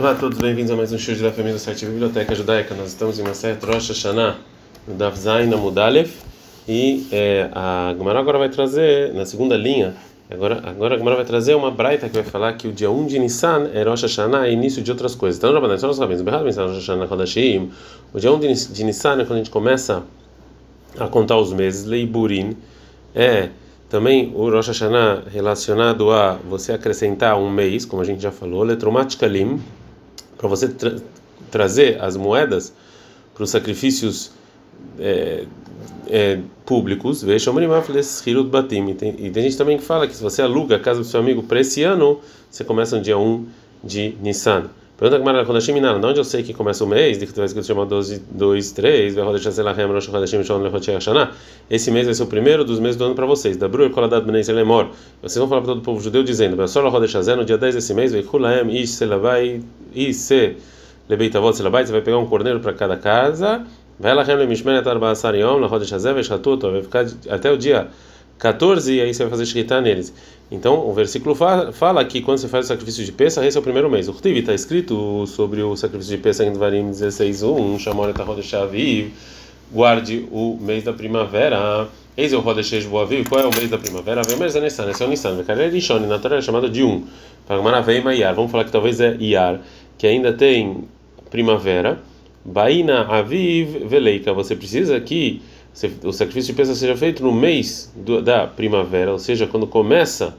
Olá a todos, bem-vindos a mais um show da família do site Biblioteca Judaica. Nós estamos em uma série Rosh Hashanah, no Daf Zayin e é, a Gemara agora vai trazer, na segunda linha, agora, agora a Gemara vai trazer uma braita que vai falar que o dia 1 de Nissan é Rosh Hashanah e início de outras coisas. Então, Rabanan, só nós sabemos, Rosh Hashanah Chodashim, o dia 1 de Nissan é quando a gente começa a contar os meses, Leiburin, é também o Rosh Hashanah relacionado a você acrescentar um mês, como a gente já falou, Letromatikalim, para você tra trazer as moedas para os sacrifícios é, é, públicos, batim. E tem, e tem gente também que fala que se você aluga a casa do seu amigo para esse ano, você começa no dia 1 de Nissan. Pergunta que Mara Kodashim Minara, de onde eu sei que começa o mês? De que tu vai escrito chamado 12, 2, 3, Esse mês vai ser o primeiro dos meses do ano para vocês. Da Bruer Koladad Benei Selemor. Vocês vão falar para todo o povo judeu dizendo: no dia 10 desse mês, Veikulaem Ish Selavai Ise Lebeitavot Selabai. Você vai pegar um corneiro para cada casa. Vai lá, Remle Mishmenet Arbasar Yom, La Rodesh Hazé, Veshatuto. Vai ficar até o dia 14 e aí você vai fazer shkita neles. Então, o versículo fala, que quando você faz o sacrifício de Pesach, esse é o primeiro mês. O Rtiv está escrito sobre o sacrifício de Pesach em Dvarim 16.1, Shamor Etahodesh Aviv, guarde o mês da primavera. Eis o Rodesh Boaviv, qual é o mês da primavera? Vem mais é Nissan, esse é o Nissan. Vekarei Rishon, na Torá é chamado de um. Pagmaravei Iar, vamos falar que talvez é Iar, que ainda tem primavera. Baina Aviv Veleika, você precisa que o sacrifício de Pesach seja feito no mês da primavera, ou seja, quando começa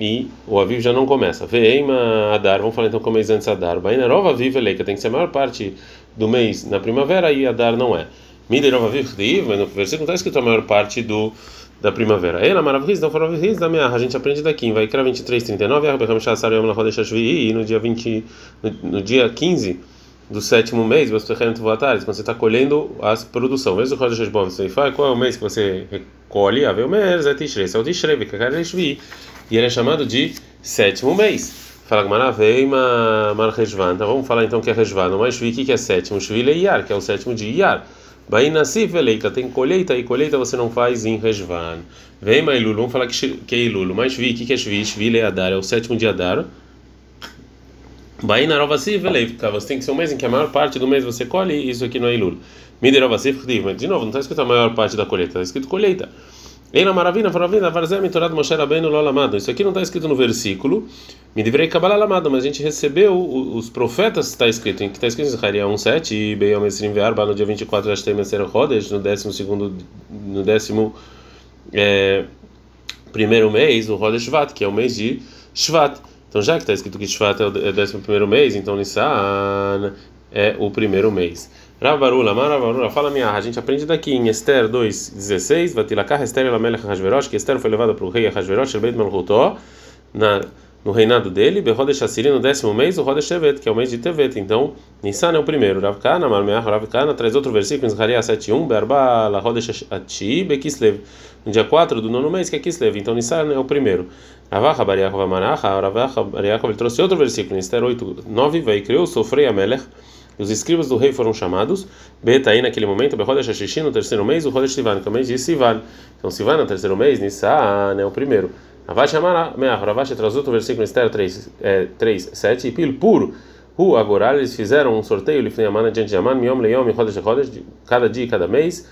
e o Aviv já não começa. Veima Adar, vamos falar então com o mês antes Adar. Bainarova Aviv Eleika, tem que ser a maior parte do mês na primavera e Adar não é. Miderova Aviv mas no versículo está escrito a maior parte do da primavera. Ela maravilhosa, não foram da minha, a gente aprende daqui, vai criar 23, 39, e no dia 20, no, no dia 15 do sétimo mês, quando você está colhendo a produção. Mesmo quando você fala qual é o mês que você recolhe, a ver o mês é Tishrei, é o Tishrei, e ele é chamado de sétimo mês. Fala que Maravei Marrejvan. Então vamos falar então que é Rejvan, mas Shvi que é sétimo, Shvi é Iyar, que é o sétimo de Iyar. Baina Sifeleika, tem colheita e colheita você não faz em Rejvan. Vem Mailulu, vamos falar que é Ilulu, mas Shvi, que é Shvi? Shvi é Adar, é o sétimo de Adar. Baina Rovasif Veleivka, você tem que ser um mês em que a maior parte do mês você colhe, isso aqui não é Ilul. Miderovasif mas de novo, não está escrito a maior parte da colheita, está escrito colheita. Eina Maravina, Faravina, Varzem, Mitorad Moshe Rabbeinu Lolamado. Isso aqui não está escrito no versículo. Me deverei Kabbalah Lamado, mas a gente recebeu os profetas, está escrito, em que está escrito em Zechariah 1:7 e Beyom Esrim Ve'arba no dia 24 de Meser Rodesh, no 12 segundo, no décimo é, primeiro mês, o Rodesh Shvat, que é o mês de Shvat. Então, já que está escrito que Shvat é o é décimo primeiro mês, então Nissan é o primeiro mês. Ravarula, Maravarula, fala minha, a gente aprende daqui em Esther 2:16, Vatilakah Esther Elamelech Hashverosh, que Esther foi levada para o rei Hashverosh, el Beit Malchutó, na no reinado dele, Behodesh Assiri, no décimo mês, o Rodesh Tevet, que é o mês de Tevet. Então, Nissan é o primeiro. Rav Kana, Marmeah, Rav Kana, traz outro versículo em Zechariah 7.1, Berba, La Ati, Bekislev. No dia 4 do nono mês, que é Kislev. Então, Nissan é o primeiro. Ravach, Bariach, Vamanacha, Ravach, Bariach, ele trouxe outro versículo em Esther 8, 9, vai criou, sofrei a Melech. Os escribas do rei foram chamados. Betaí naquele momento, Behodesh Hashishi, no terceiro mês, o Rodesh Sivan, que é o mês de Sivan. Então, Sivan, no terceiro mês, Nissan é o primeiro. Ravash Amar Ravash traz outro versículo Esther 3, é, 3 7, e pil puro. Hu agora eles fizeram um sorteio, Lifnei Amana diante de Aman, Miom Leom, Rodesh Rodesh, cada dia e cada mês.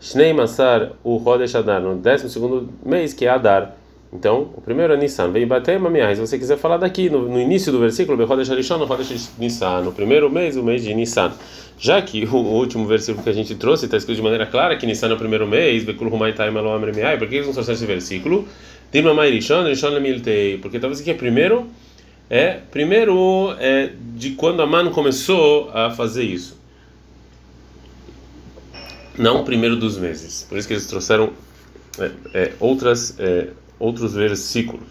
Shnei Masar, o Rodesh Adar, no 12 mês, que é Adar. Então, o primeiro é Nissan. Veio bater Mamiah. Se você quiser falar daqui, no, no início do versículo, Bechodesh no primeiro mês, o mês de Nissan. Já que o, último versículo que a gente trouxe está escrito de maneira clara que Nissan é o primeiro mês, Bekul por que eles não trouxeram esse versículo? Rishon Lemiltei. Porque talvez aqui é primeiro, é primeiro é de quando a mano começou a fazer isso. Não primeiro dos meses. Por isso que eles trouxeram é, é, outras, é, outros versículos.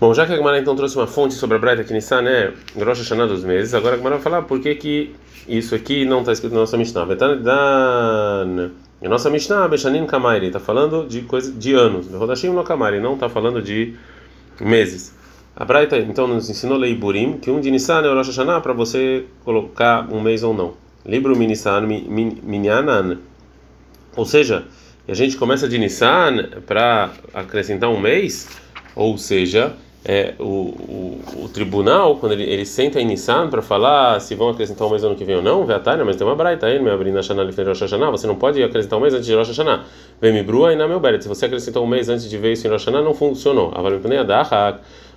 Bom, já que a Gemara então trouxe uma fonte sobre a Braita que Nissan é Rosh Hashanah dos meses, agora a Gemara vai falar por que, que isso aqui não está escrito na nossa Mishnah. Dan a nossa Mishnah, Beshanin Kamairi, está falando de coisa de anos. Rodashim no Kamairi, não está falando de meses. A Braita então nos ensinou Leiburim, que um de Nissan é o Rosh Hashanah para você colocar um mês ou não. Libro Nissan Minyanan. Ou seja, a gente começa de Nissan para acrescentar um mês, ou seja, é, o, o, o, tribunal, quando ele, ele senta em Nissan para falar se vão acrescentar um mês ano que vem ou não, Veatania, mas tem uma braita aí, me abrindo a Shana de Rosh Hashanah, você não pode acrescentar um mês antes de Rosh Hashanah. Vem me brua e na meu beret. Se você acrescentou um mês antes de ver isso em Rosh Hashanah, não funcionou.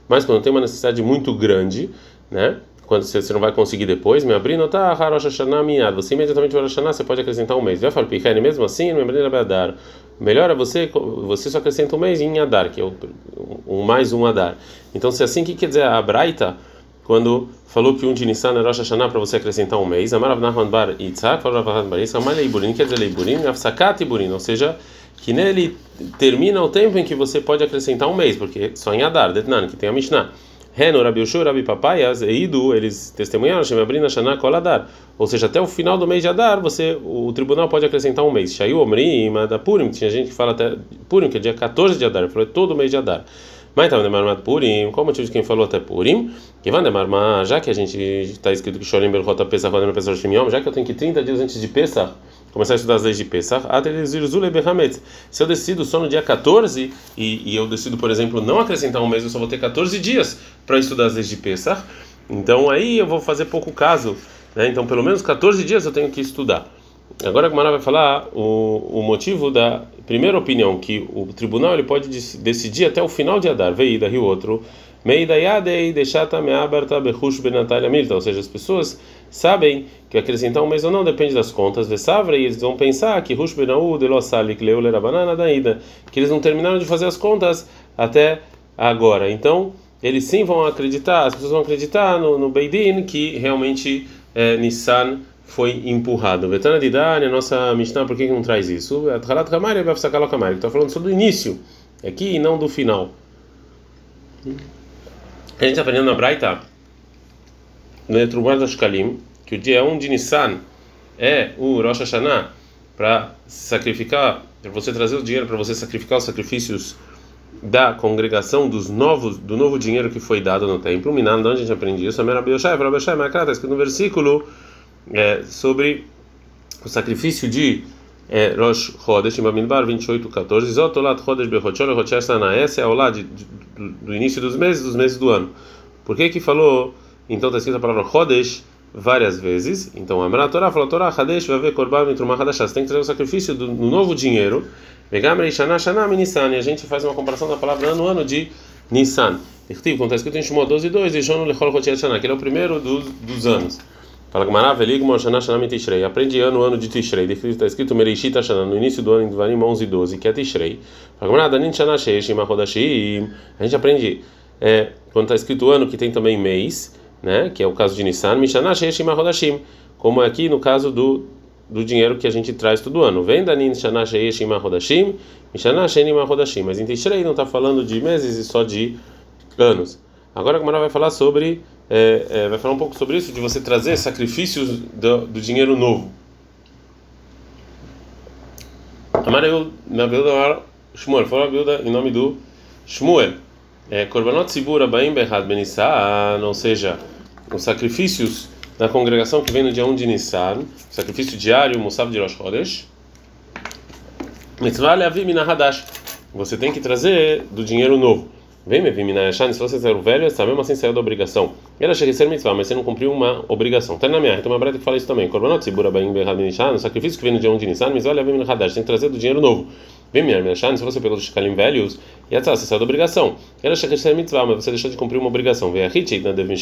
Mas quando tem uma necessidade muito grande, né? Quando você, você não vai conseguir depois, me abrindo, tá, Rosh Hashanah miad. Você imediatamente Rosh Hashanah, você pode acrescentar um mês. Vai falar, mesmo assim, me abrindo a Melhor é você, você só acrescenta um mês em Adar, que é o, um mais um Adar. Então, se é assim, o que quer dizer a Braita, quando falou que um de Nissan era Rosh Hashanah para você acrescentar um mês, Amarav Nahman Bar Yitzhak, falou Rav Bar Yitzhak, Amar Leiburin, quer dizer Leiburin, Afsakat Iburin, ou seja, que nele termina o tempo em que você pode acrescentar um mês, porque só em Adar, Detnan, que tem a Mishnah. Reno, Rabi Ushur, Rabi Papayas, Eidu, eles testemunharam, Shemebrina Shana Koladar. Ou seja, até o final do mês de Adar, você, o tribunal pode acrescentar um mês. Shayu Omri, da Purim, tinha gente que fala até Purim, que é dia 14 de Adar, falou é todo mês de Adar. Mas estava demarmado Purim, qual o motivo de quem falou até Purim? Que vai demarmar, já que a gente está escrito que Shorim Berchota Pesach, Vadem Pesach Shimiom, já que eu tenho que 30 dias antes de Pesach, começar a estudar as leis de Pesach, se eu decido só no dia 14 e, e eu decido, por exemplo, não acrescentar um mês, eu só vou ter 14 dias para estudar as leis de Pesach, então aí eu vou fazer pouco caso, né? então pelo menos 14 dias eu tenho que estudar. Agora a Gumara vai falar o, o motivo da primeira opinião, que o tribunal ele pode decidir até o final de Adar, veio e outro, Meida Yadei deixata meaberta bechush benatalha milta, ou seja, as pessoas sabem que acrescentar um mês ou não depende das contas de Savra e eles vão pensar que Rush Benau de Losalik Leulera Banana daída, que eles não terminaram de fazer as contas até agora. Então, eles sim vão acreditar, as pessoas vão acreditar no, no Beidin que realmente é, Nissan foi empurrado. Vetana de Dani, a nossa Mishnah, por que, não traz isso? Athalat Kamari sacar Kamari, está falando só do início aqui e não do final. A gente está aprendendo na Braita, no Etrumar da Shkalim, que o dia 1 de Nissan é o Rosh Hashanah para sacrificar, para você trazer o dinheiro para você sacrificar os sacrifícios da congregação dos novos do novo dinheiro que foi dado no templo. Minan, onde a gente aprende isso? A Mera Bioshai, Rabbi Yoshai, está escrito no versículo é, sobre o sacrifício de é, Rosh Chodesh, em Bamidbar 28, 14. Zotolat Chodesh Bechochol, Rochesh Essa é ao lado do início dos meses, dos meses do ano. Por que que falou, então está escrita a palavra Chodesh várias vezes? Então a Torá falou, Torá Hadesh vai ver Korban Mitrumah Hadashah. Você tem que trazer o sacrifício do, do novo dinheiro. Vegamrei Shana Shana Nissan. E a gente faz uma comparação da palavra ano, ano de Nissan. Como está escrito em Shimon 12 e 2, Ishon Lechol Chotiet Shana, que ele é o primeiro dos, dos anos. Fala Gmará, Veligmo, Shana, Shana, Tishrei. Aprende ano, ano de Tishrei. Está escrito Mereishita Shana, no início do ano, em Devarim 11 e 12, que é Tishrei. Fala Gmará, Danin Shana, Sheish, Mahodashim. A gente aprende, é, quando está escrito ano, que tem também mês, né? Que é o caso de Nissan, Mishana, Sheish, Mahodashim. Como é aqui no caso do do dinheiro que a gente traz todo ano. Vem Danin Shana, Sheish, Mahodashim. Mishana, Sheish, Mahodashim. Mas em Tishrei não está falando de meses e só de anos. Agora a Gmará vai falar sobre é, é, vai falar um pouco sobre isso, de você trazer sacrifícios do, do dinheiro novo. Amareu na Bilda Shmuel, fala Bilda em nome do Shmuel. É, Korbanot Sibura Baim Behad Benissan, ou seja, os sacrifícios da congregação que vem no dia 1 de Nissan, sacrifício diário, Musab de Rosh Chodesh. Mitzvah Leavim Hadash. Você tem que trazer do dinheiro novo. Vem me viminayashan, se você saiu velho, essa mesmo assim saiu da obrigação. Ela chega a ser mitzvah, mas você não cumpriu uma obrigação. Tá na minha, então uma breta que fala isso também. Korbanot, sibura baim berrabinishan, o sacrifício que vem no dia 1 de Nissan, mitzvah leva no hadash, tem que trazer do dinheiro novo. Vem me viminayashan, se você pegou dos shkalim velhos, e você saiu da obrigação. Ela chega a ser mitzvah, mas você deixou de cumprir uma obrigação. Vem a hit, na devin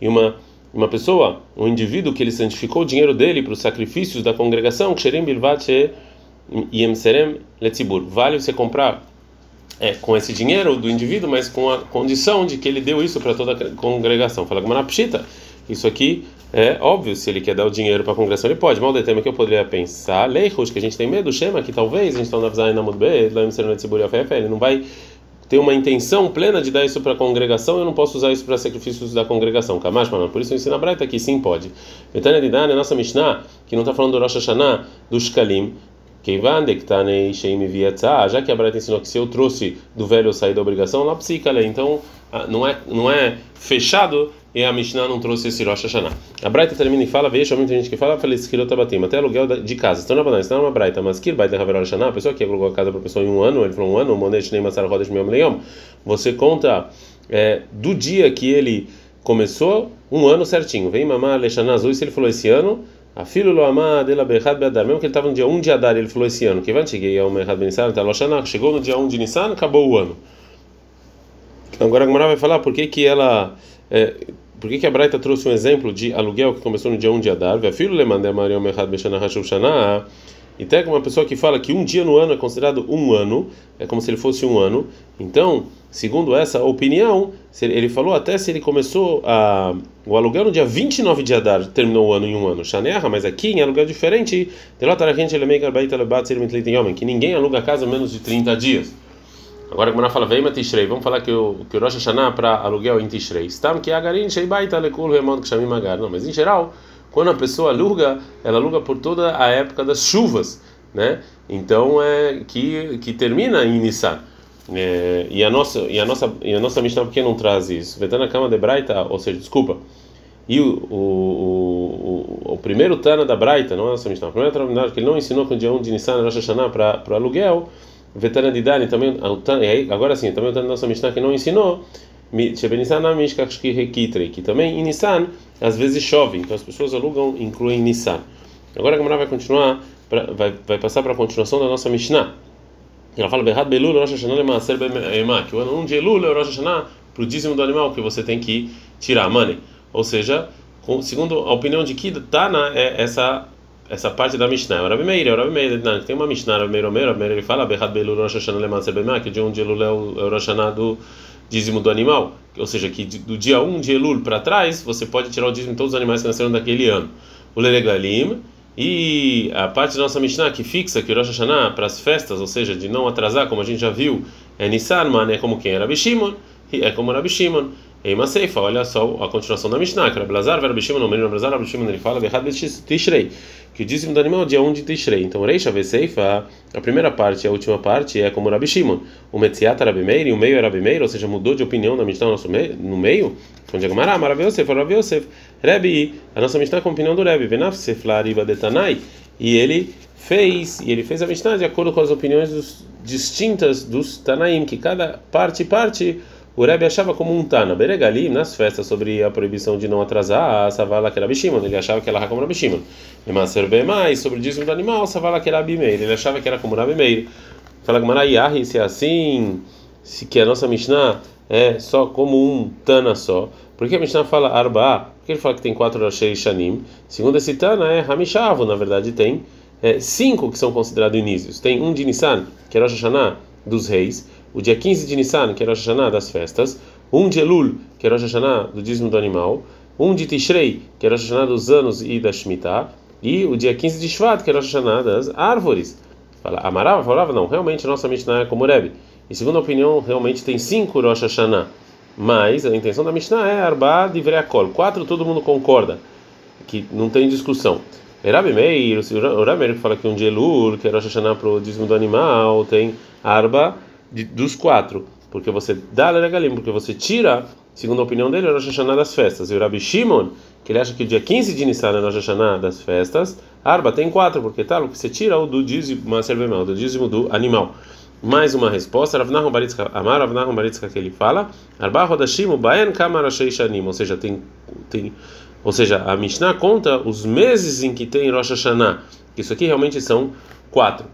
e uma uma pessoa, um indivíduo que ele santificou o dinheiro dele para os sacrifícios da congregação, ksherim bilvat yemserem letzibur. Vale você comprar é, com esse dinheiro do indivíduo, mas com a condição de que ele deu isso para toda a congregação. Fala como pshita. Isso aqui é óbvio, se ele quer dar o dinheiro para a congregação, ele pode. Mal de tema que eu poderia pensar, leichus, que a gente tem medo, chama que talvez a gente está na visão na mudbe, ele não vai ter uma intenção plena de dar isso para a congregação, eu não posso usar isso para sacrifícios da congregação. Kamash, por isso ensina a Braita que sim pode. Betânia de Dan, nossa Mishnah, que não está falando do Rosh Hashanah, do Shkalim, já que a Braita ensinou que se eu trouxe do velho eu sair da obrigação, lá psicale, então não é, não é fechado e a Mishnah não trouxe esse Rosh Hashanah. A Braita termina e fala, veja, muita gente que fala, feliz batim, até aluguel de casa. Então não é uma Braita, mas vai Haver Rosh Hashanah, a pessoa que alugou a casa para a pessoa em um ano, ele falou um ano, o Monesh nem Masar Rodesh Meom Leom, você conta é, do dia que ele começou, um ano certinho. Vem mamar Alexandre Azul, se ele falou esse ano, a filho lo amar dela berrad beadar, mesmo que ele estava no dia 1 de Adar, ele falou esse ano, que vai cheguei ao mercado Nissan, tá chegou no dia 1 de Nissan, acabou o ano. Agora a Gemara vai falar por que que ela é, por que, que a Braita trouxe um exemplo de aluguel que começou no dia 1 de Adar? Filho le mandei Maria Merhad Beshana Hashuv Shana. E tem uma pessoa que fala que um dia no ano é considerado um ano, é como se ele fosse um ano. Então, segundo essa opinião, ele falou até se ele começou a, o aluguel no dia 29 de Adar, terminou o ano em um ano. Shaneha, mas aqui em aluguel diferente, que ninguém aluga a casa menos de 30 dias. Agora a fala, vem Tishrei, vamos falar que o, que o Rosh Hashanah para aluguel em Tishrei. Que. Não, mas em geral, quando a pessoa aluga, ela aluga por toda a época das chuvas, né? Então é que que termina em Nissan. É, e a nossa e a nossa e a nossa Mishnah por que não traz isso? Vetana cama de Braita, ou seja, desculpa. E o, o, o, o primeiro Tana da Braita, não é nossa Mishnah, o primeiro Tana que ele não ensinou com o dia 1 de Nissan Rosh Hashanah para aluguel Vetana de Dani também, agora sim, também o Tana nossa Mishnah que não ensinou, que também em Nissan às vezes chove, então as pessoas alugam, incluem Nissan. Agora a Gamara vai continuar, pra, vai, vai passar para a continuação da nossa Mishnah. Ela fala, Berhat Belul, Rosh Hashanah Lemaser Bema, que o ano 1 de Elul é o Rosh Hashanah para o dízimo do animal que você tem que tirar, money. Ou seja, segundo a opinião de que Tana é essa essa parte da Mishnah. Rabi Meir, Rabi Meir, tem uma Mishnah, Rabi Meir, Rabi Meir, ele fala, Berhat Belul Rosh Hashanah Lemaser Bema, que de um de Elul é o Rosh Hashanah do dízimo do animal, ou seja, que do dia 1 de Elul para trás, você pode tirar o dízimo de todos os animais que nasceram daquele ano. O Leregalim e a parte da nossa Mishnah que fixa que o Rosh Hashanah para as festas, ou seja, de não atrasar, como a gente já viu, é Nissan, man, é como quem? É Rabi Shimon, é como Rabi Shimon. Eima Seifa, olha só a continuação da Mishnah, que Rabi Lazar, Rabi Shimon, o menino Rabi Lazar, Rabi Shimon, ele fala, Berrad Tishrei, que o dízimo do animal é dia 1 de Tishrei. Então, Reisha Veseifa, a primeira parte e a última parte é como Rabi Shimon. O Metziat Rabi Meir e o meio é Rabi Meir, ou seja, mudou de opinião na Mishnah no meio. Então, diga Mará, Marav Yosef, Rebi, a nossa Mishnah com a opinião do Rebi, Venaf Sefla Riba Detanai, e ele fez, e ele fez a Mishnah de acordo com as opiniões dos, distintas dos Tanaim, que cada parte parte o Rebbe achava como um Tana, Beregalim, nas festas sobre a proibição de não atrasar, a Savala que era Bishimon, ele achava que era como Rabi Shimon. Maser mais sobre o dízimo do animal, Savala que era Abimeir, ele achava que era como Rabi Meir. Fala que Marayahi, se é assim, se que a nossa Mishnah é só como um Tana só. Por que a Mishnah fala Arba? Porque ele fala que tem quatro Roshei Shanim. Segundo esse Tana é Hamishavu, na verdade tem é, cinco que são considerados inícios. Tem um de Nissan, que é Rosh Hashanah dos reis o dia 15 de Nissan, que é Rosh Hashanah das festas, um de Elul, que é Rosh Hashanah do dízimo do animal, um de Tishrei, que é Rosh Hashanah dos anos e da Shemitah, e o dia 15 de Shvat, que é Rosh Hashanah das árvores. Fala, Amarava falava, não, realmente a nossa Mishnah é como Rebbe. E segundo a opinião, realmente tem cinco Rosh Hashanah. Mas a intenção da Mishnah é Arba de Vreakol. Quatro todo mundo concorda, que não tem discussão. Rabi Meir, o Rabi Meir fala que um de Elul, que é Rosh Hashanah para o dízimo do animal, tem Arba de, dos quatro, porque você dá Leregalim, porque você tira, segundo a opinião dele, é Rosh Hashanah das festas. E o Rabi Shimon, que ele acha que o dia 15 de Nissan é Rosh Hashanah das festas, Arba tem quatro, porque tal, tá, que você tira o do dízimo, do dízimo do animal. Mais uma resposta, Ravnahum Baritzka Amar, Ravnahum Baritzka que ele fala, Arba Rodashim, Baen Kamar Shanim, ou seja, tem, tem ou seja, a Mishnah conta os meses em que tem Rosh Hashanah. Isso aqui realmente são quatro.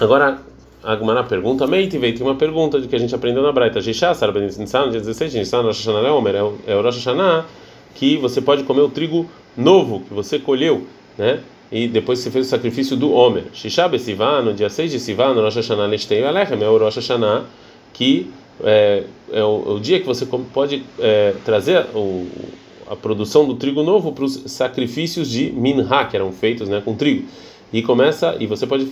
Agora, a Agmará pergunta, Meiti veio, tem uma pergunta de que a gente aprendeu na Braita. Jishá, Sarben Nissan, dia 16 de Nissan, Rosh Hashanah Leomer, é o Rosh Hashanah que você pode comer o trigo novo que você colheu, né? E depois você fez o sacrifício do Homer. Shishá Besivan, no dia 6 de Sivan, Rosh Hashanah Leshtei Alechem, é o Rosh Hashanah que é, é, o, é o, dia que você pode é, trazer o, a produção do trigo novo para os sacrifícios de Minha, que eram feitos né, com trigo. E começa, e você pode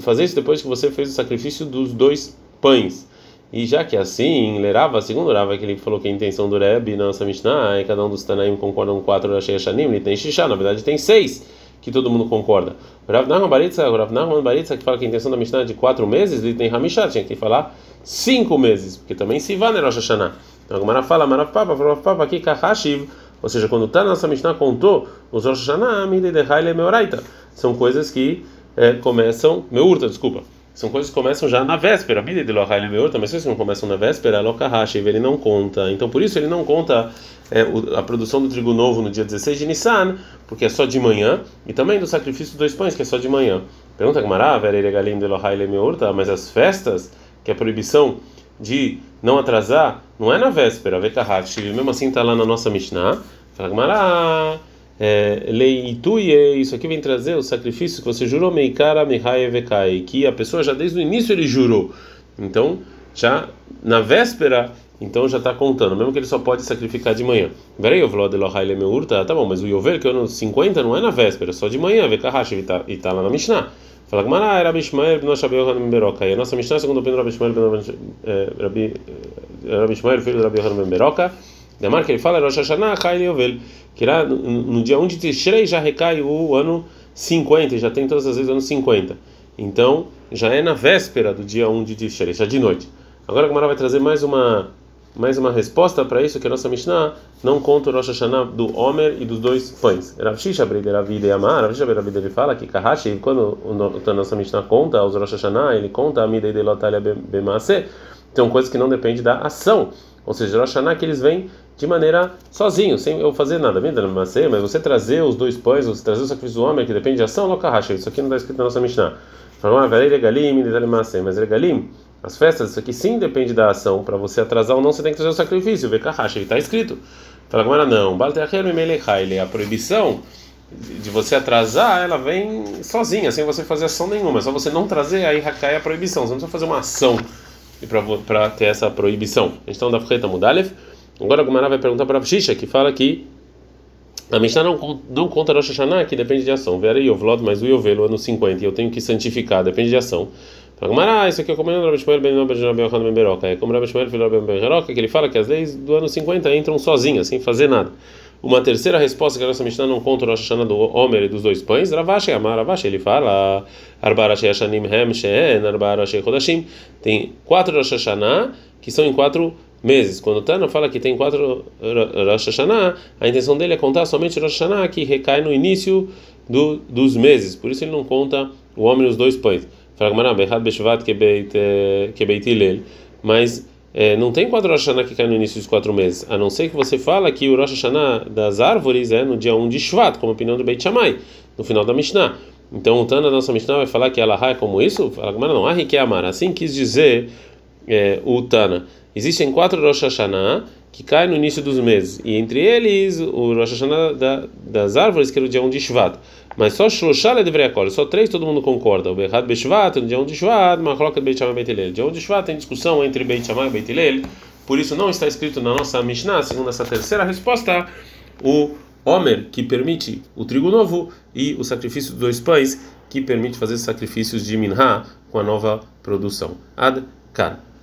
fazer isso depois que você fez o sacrifício dos dois pães. E já que é assim, Lerava, segundo Lerava, que ele falou que a intenção do Rebbe na nossa Mishnah, e cada um dos Tanaim concordam com quatro Rashei Shanim, ele tem Shishá, na verdade tem seis que todo mundo concorda. Rav Nachman Baritza, Rav Nachman Baritza, que fala que a intenção da Mishnah é de quatro meses, ele tem Hamishá, tinha que falar cinco meses, porque também Sivan é Rosh Hashanah. Então a Gemara fala, Marav Papa, Marav Papa, aqui Kahashiv, ou seja, quando está na nossa Mishnah contou os Rosh Hashanah, Midei Dehaile Meoraita, são coisas que é, começam, meurta, desculpa, são coisas que começam já na véspera. Mida de Lohai Lemeurta, mas se não começam na véspera, Lokahashi, ele não conta. Então por isso ele não conta é, a produção do trigo novo no dia 16 de Nissan, porque é só de manhã, e também do sacrifício dos dois pães, que é só de manhã. Pergunta Gamara, Veregalim de Lohai Lemeurta, mas as festas, que é a proibição de não atrasar, não é na véspera, Vekahashi, mesmo assim está lá na nossa Mishnah. Fala Gamara é, leituye, isso aqui vem trazer o sacrifício que você jurou, meikara mihai vekai, que a pessoa já desde o início ele jurou. Então, já na véspera, então já está contando, mesmo que ele só pode sacrificar de manhã. Verei de tá bom, mas o yovel que é no 50 não é na véspera, é só de manhã, vekahash, e tá, tá lá na Mishnah. Fala que era Rabi Ishmael ben Yohanan ben Beroca. E a nossa Mishnah, segundo o Pedro Rabi Ishmael ben Rabi Ishmael, filho de Rabi Beroca, Demar que ele fala Rosh Hashanah, Chai Yovel, que lá no dia 1 de Tishrei já recai o ano 50, já tem todas as vezes o ano 50. Então, já é na véspera do dia 1 de Tishrei, já de noite. Agora a Gemara vai trazer mais uma mais uma resposta para isso que a nossa Mishnah não conta o Rosh Hashanah do Homer e dos dois pães. Rav Shisha Ravid e Amar, Rav Shisha Ravid ele fala que Kahashi, quando a nossa Mishnah conta os Rosh Hashanah, ele conta a Mida de Lotalia Bemase, tem coisas que não depende da ação. Ou seja, Rosh Hashanah que eles vêm de maneira sozinho, sem eu fazer nada. Mas você trazer os dois pães, você trazer o sacrifício do homem, que depende de ação, lokahash. Isso aqui não está escrito na nossa Mishnah. Ah, mas regalim, as festas, isso aqui sim depende da ação. Para você atrasar ou não, você tem que trazer o sacrifício. Vê kahash, está escrito. Fala agora não. A proibição de você atrasar, ela vem sozinha, sem você fazer ação nenhuma. É só você não trazer, aí cai a proibição. Você não precisa fazer uma ação para ter essa proibição. Então, da Freta Mudalef. Agora a Gumara vai perguntar para a Shisha, que fala que a Mishnah não, não conta Rosh Hashanah, que depende de ação. Vera Yovlod, mas o Yovelo, ano 50, e eu tenho que santificar, depende de ação. Fala Gumara, ah, isso aqui é como o Rabi Shmuel ben ben Beroca. É como Rabi Shmuel ben Beroca, que ele fala que as leis do ano 50 entram sozinhas, sem fazer nada. Uma terceira resposta que a nossa Mishnah não conta Rosh Hashanah do Homer e dos dois pães, Ravashi Amar Ravashi, ele fala Hashanim Hem Arbarashi Chodashim. Tem quatro Rosh Hashanah que são em quatro meses. Quando o Tana fala que tem quatro Rosh Hashanah, a intenção dele é contar somente Rosh Hashanah que recai no início do, dos meses. Por isso ele não conta o homem e os dois pães. Mas é, não tem quatro Rosh Hashanah que cai no início dos quatro meses, a não ser que você fala que o Rosh Hashanah das árvores é no dia 1 de Shvat, como a opinião do Beit Shammai, no final da Mishnah. Então o Tana nossa Mishnah vai falar que ela é como isso? Fala, mas não, Ari que é amar. Assim quis dizer é, o Tana. Existem quatro Rosh Hashanah que caem no início dos meses, e entre eles o Rosh Hashanah da, das árvores, que era o dia 1 de Shvat. Mas só Shloshá é deveria acolher, só três todo mundo concorda. O Berhad Beshvat, no dia 1 de Shvat, Machloka Beit Shammai Beit Hillel. Dia 1 de Shvat tem discussão entre Beit Shammai e Beit Hillel, por isso não está escrito na nossa Mishnah, segundo essa terceira resposta, o Homer, que permite o trigo novo, e o sacrifício dos dois pães, que permite fazer sacrifícios de Minha com a nova produção. Ad Kan.